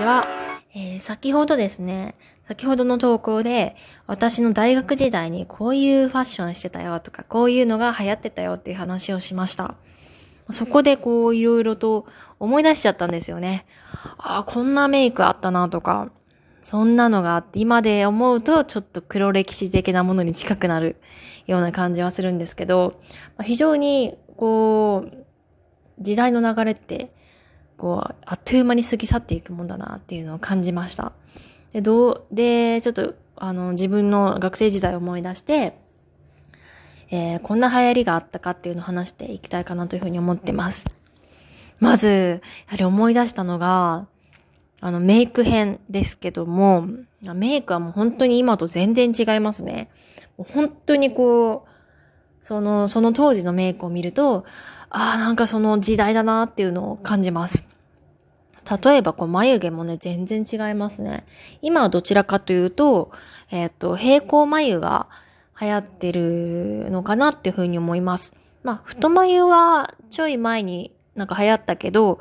ちは。えー、先ほどですね、先ほどの投稿で、私の大学時代にこういうファッションしてたよとか、こういうのが流行ってたよっていう話をしました。そこでこういろいろと思い出しちゃったんですよね。ああ、こんなメイクあったなとか、そんなのがあって、今で思うとちょっと黒歴史的なものに近くなるような感じはするんですけど、非常にこう、時代の流れってこう、あっという間に過ぎ去っていくもんだなっていうのを感じました。で、どう、で、ちょっと、あの、自分の学生時代を思い出して、えー、こんな流行りがあったかっていうのを話していきたいかなというふうに思ってます。まず、やはり思い出したのが、あの、メイク編ですけども、メイクはもう本当に今と全然違いますね。本当にこう、その、その当時のメイクを見ると、ああ、なんかその時代だなっていうのを感じます。例えば、こう、眉毛もね、全然違いますね。今はどちらかというと、えっ、ー、と、平行眉が流行ってるのかなっていうふうに思います。まあ、太眉はちょい前になんか流行ったけど、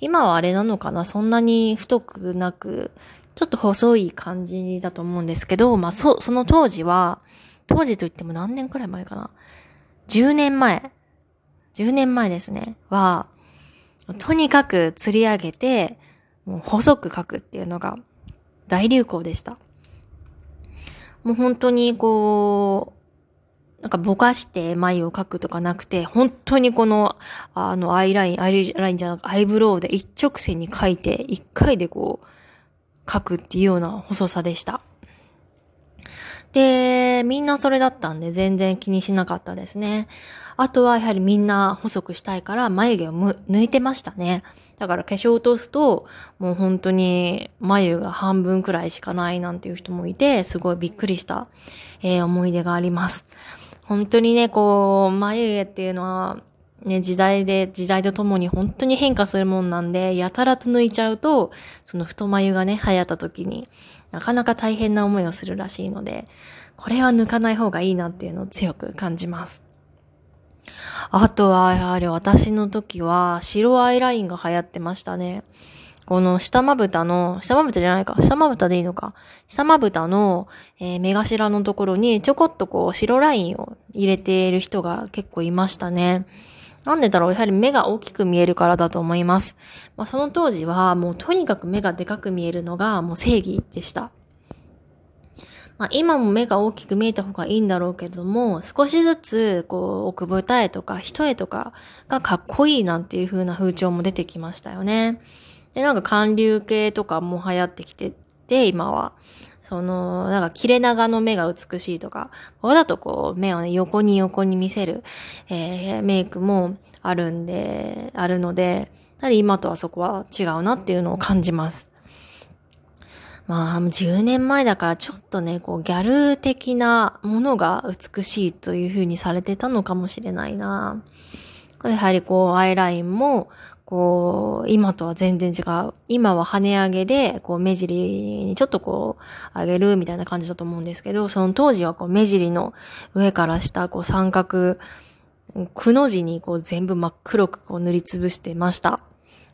今はあれなのかな？そんなに太くなく、ちょっと細い感じだと思うんですけど、まあ、そ、その当時は、当時といっても何年くらい前かな ?10 年前。10年前ですね。は、とにかく釣り上げて、もう細く描くっていうのが大流行でした。もう本当にこう、なんかぼかして眉を描くとかなくて、本当にこの、あの、アイライン、アイラインじゃなくアイブロウで一直線に描いて、一回でこう、描くっていうような細さでした。で、みんなそれだったんで全然気にしなかったですね。あとはやはりみんな細くしたいから眉毛を抜いてましたね。だから化粧落とすと、もう本当に眉が半分くらいしかないなんていう人もいて、すごいびっくりした、えー、思い出があります。本当にね、こう、眉毛っていうのは、ね、時代で、時代とともに本当に変化するもんなんで、やたらと抜いちゃうと、その太眉がね、流行った時に、なかなか大変な思いをするらしいので、これは抜かない方がいいなっていうのを強く感じます。あとは、やはり私の時は、白アイラインが流行ってましたね。この下まぶたの、下まぶたじゃないか、下まぶたでいいのか。下まぶたの、えー、目頭のところにちょこっとこう白ラインを入れている人が結構いましたね。なんでだろうやはり目が大きく見えるからだと思います。まあ、その当時はもうとにかく目がでかく見えるのがもう正義でした。まあ、今も目が大きく見えた方がいいんだろうけども、少しずつ、こう、奥二重とか一重とかがかっこいいなんていう風な風潮も出てきましたよね。で、なんか韓流系とかも流行ってきてて、今は。その、なんか切れ長の目が美しいとか、ここだとこう、目をね、横に横に見せる、えー、メイクもあるんで、あるので、やはり今とはそこは違うなっていうのを感じます。まあ、10年前だからちょっとね、こう、ギャル的なものが美しいという風にされてたのかもしれないな。やはりこう、アイラインも、こう、今とは全然違う。今は跳ね上げで、こう、目尻にちょっとこう、上げるみたいな感じだと思うんですけど、その当時はこう、目尻の上から下、こう、三角、くの字にこう、全部真っ黒くこう、塗りつぶしてました。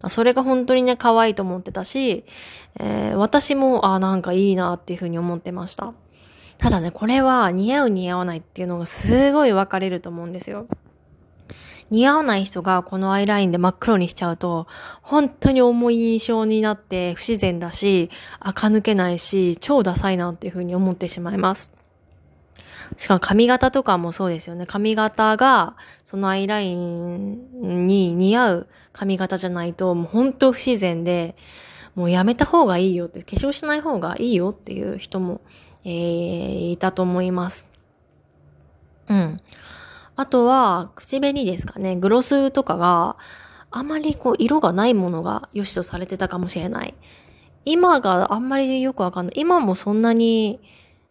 それが本当にね、可愛いと思ってたし、えー、私も、あ、なんかいいなっていうふうに思ってました。ただね、これは似合う似合わないっていうのがすごい分かれると思うんですよ。似合わない人がこのアイラインで真っ黒にしちゃうと、本当に重い印象になって不自然だし、垢抜けないし、超ダサいなっていうふうに思ってしまいます。しかも髪型とかもそうですよね。髪型が、そのアイラインに似合う髪型じゃないと、もう本当不自然で、もうやめた方がいいよって、化粧しない方がいいよっていう人も、えー、いたと思います。うん。あとは、口紅ですかね。グロスとかが、あまりこう、色がないものが良しとされてたかもしれない。今があんまりよくわかんない。今もそんなに、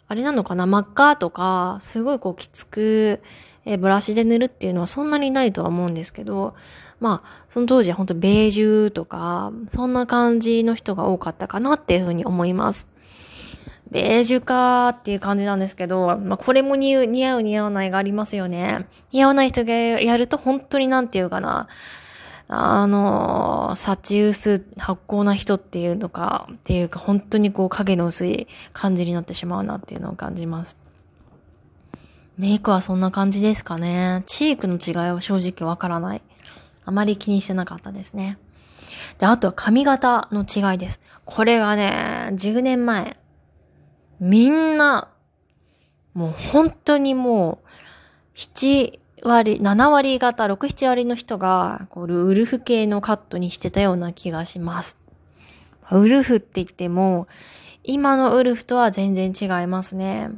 あれなのかな？真っ赤とか、すごいこうきつく、えブラシで塗るっていうのはそんなにないとは思うんですけど、まあ、その当時は本当ベージュとか、そんな感じの人が多かったかなっていうふうに思います。ベージュかーっていう感じなんですけど、まあ、これも似合う似合わないがありますよね。似合わない人がやると本当になんていうかな、あの、サチウス発酵な人っていうのか、っていうか、本当にこう影の薄い感じになってしまうなっていうのを感じます。メイクはそんな感じですかね。チークの違いは正直わからない。あまり気にしてなかったですね。で、あとは髪型の違いです。これがね、10年前。みんな、もう本当にもう、7割、7割方、6、7割の人が、こう、ウルフ系のカットにしてたような気がします。ウルフって言っても、今のウルフとは全然違いますね。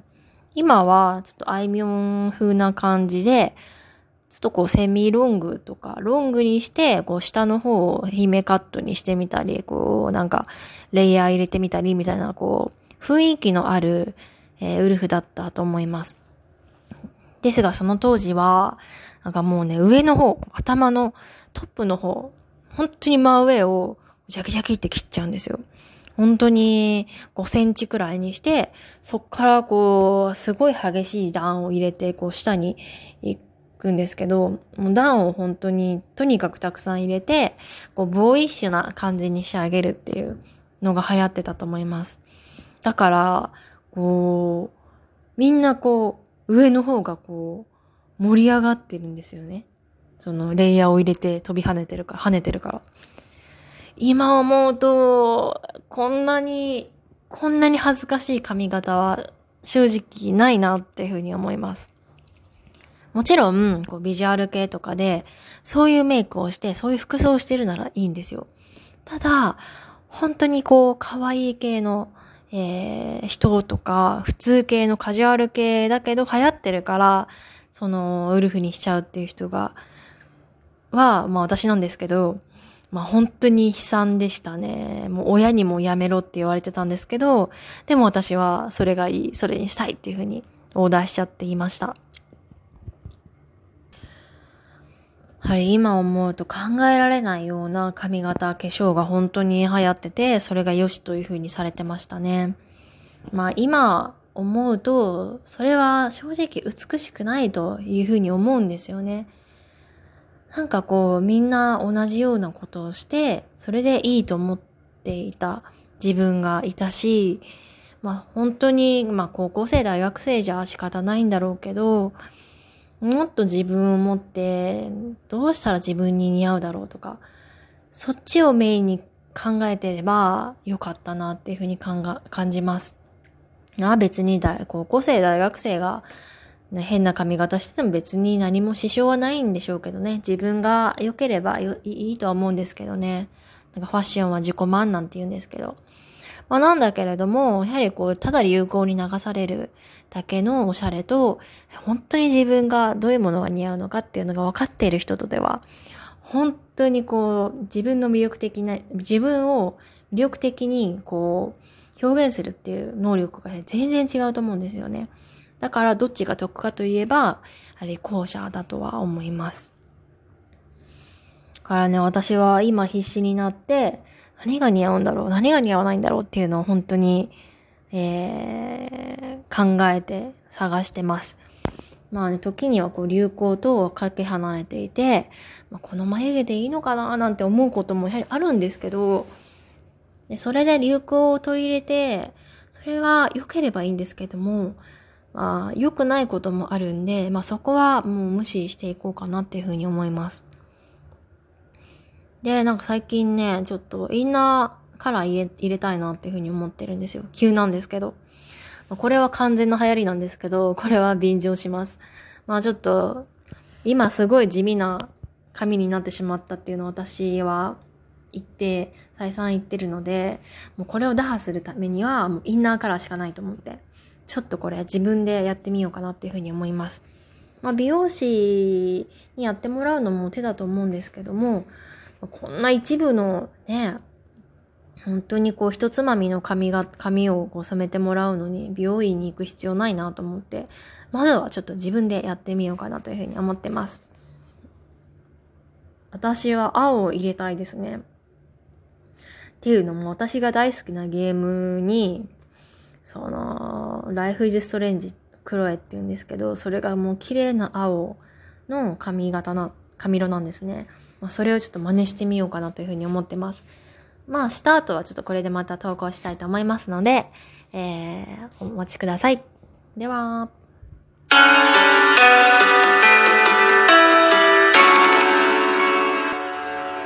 今は、ちょっとあいみょん風な感じで、ちょっとこうセミロングとか、ロングにして、こう下の方を姫カットにしてみたり、こうなんかレイヤー入れてみたりみたいな、こう雰囲気のある、えー、ウルフだったと思います。ですがその当時は、なんかもうね、上の方、頭のトップの方、本当に真上をジャキジャキって切っちゃうんですよ。本当に5センチくらいにして、そっからこう、すごい激しい段を入れて、こう下に行くんですけど、もう段を本当にとにかくたくさん入れて、こう、ボーイッシュな感じに仕上げるっていうのが流行ってたと思います。だから、こう、みんなこう、上の方がこう、盛り上がってるんですよね。その、レイヤーを入れて飛び跳ねてるから、跳ねてるから。今思うと、こんなに、こんなに恥ずかしい髪型は正直ないなっていうふうに思います。もちろん、こうビジュアル系とかで、そういうメイクをして、そういう服装をしてるならいいんですよ。ただ、本当にこう、可愛い系の、えー、人とか、普通系のカジュアル系だけど流行ってるから、その、ウルフにしちゃうっていう人が、は、まあ私なんですけど、まあ本当に悲惨でしたね。もう親にもやめろって言われてたんですけど、でも私はそれがいい、それにしたいっていうふうにオーダーしちゃっていました。はい、今思うと考えられないような髪型、化粧が本当に流行ってて、それが良しという風にされてましたね。まあ今思うと、それは正直美しくないという風に思うんですよね。なんかこうみんな同じようなことをして、それでいいと思っていた自分がいたし、まあ本当に、まあ高校生、大学生じゃ仕方ないんだろうけど、もっと自分を持って、どうしたら自分に似合うだろうとか、そっちをメインに考えてればよかったなっていうふうに感じます。あ別に大高校生、大学生が、ね、変な髪型してても別に何も支障はないんでしょうけどね。自分が良ければいいとは思うんですけどね。なんかファッションは自己満なんて言うんですけど。まあ、なんだけれども、やはりこう、ただ流行に流されるだけのおしゃれと、本当に自分がどういうものが似合うのかっていうのが分かっている人とでは、本当にこう、自分の魅力的な、自分を魅力的にこう、表現するっていう能力が全然違うと思うんですよね。だからどっちが得かといえば、やはり後者だとは思います。からね、私は今必死になって、何が似合うんだろう？何が似合わないんだろうっていうのを本当に、えー、考えて探してます。まあね、時にはこう流行とかけ離れていて、まあ、この眉毛でいいのかな？なんて思うこともやはりあるんですけど、でそれで流行を取り入れて、それが良ければいいんですけども、まあ、良くないこともあるんで、まあそこはもう無視していこうかなっていうふうに思います。で、なんか最近ね、ちょっとインナーカラー入れ入れたいなっていうふうに思ってるんですよ。急なんですけど。これは完全な流行りなんですけど、これは便乗します。まあちょっと、今すごい地味な髪になってしまったっていうのを私は言って、再三言ってるので、もうこれを打破するためには、もうインナーカラーしかないと思って、ちょっとこれ自分でやってみようかなっていうふうに思います。まあ美容師にやってもらうのも手だと思うんですけども、こんな一部のね、本当にこう一つまみの髪が、髪をこう染めてもらうのに美容院に行く必要ないなと思って、まずはちょっと自分でやってみようかなというふうに思ってます。私は青を入れたいですね。っていうのも私が大好きなゲームに、その、ライフイズストレンジ、クロエって言うんですけど、それがもう綺麗な青の髪型な、髪色なんですね。まあ、それをちょっと真似してみようかなというふうに思ってます。まあ、した後はちょっとこれでまた投稿したいと思いますので、えー、お待ちください。では。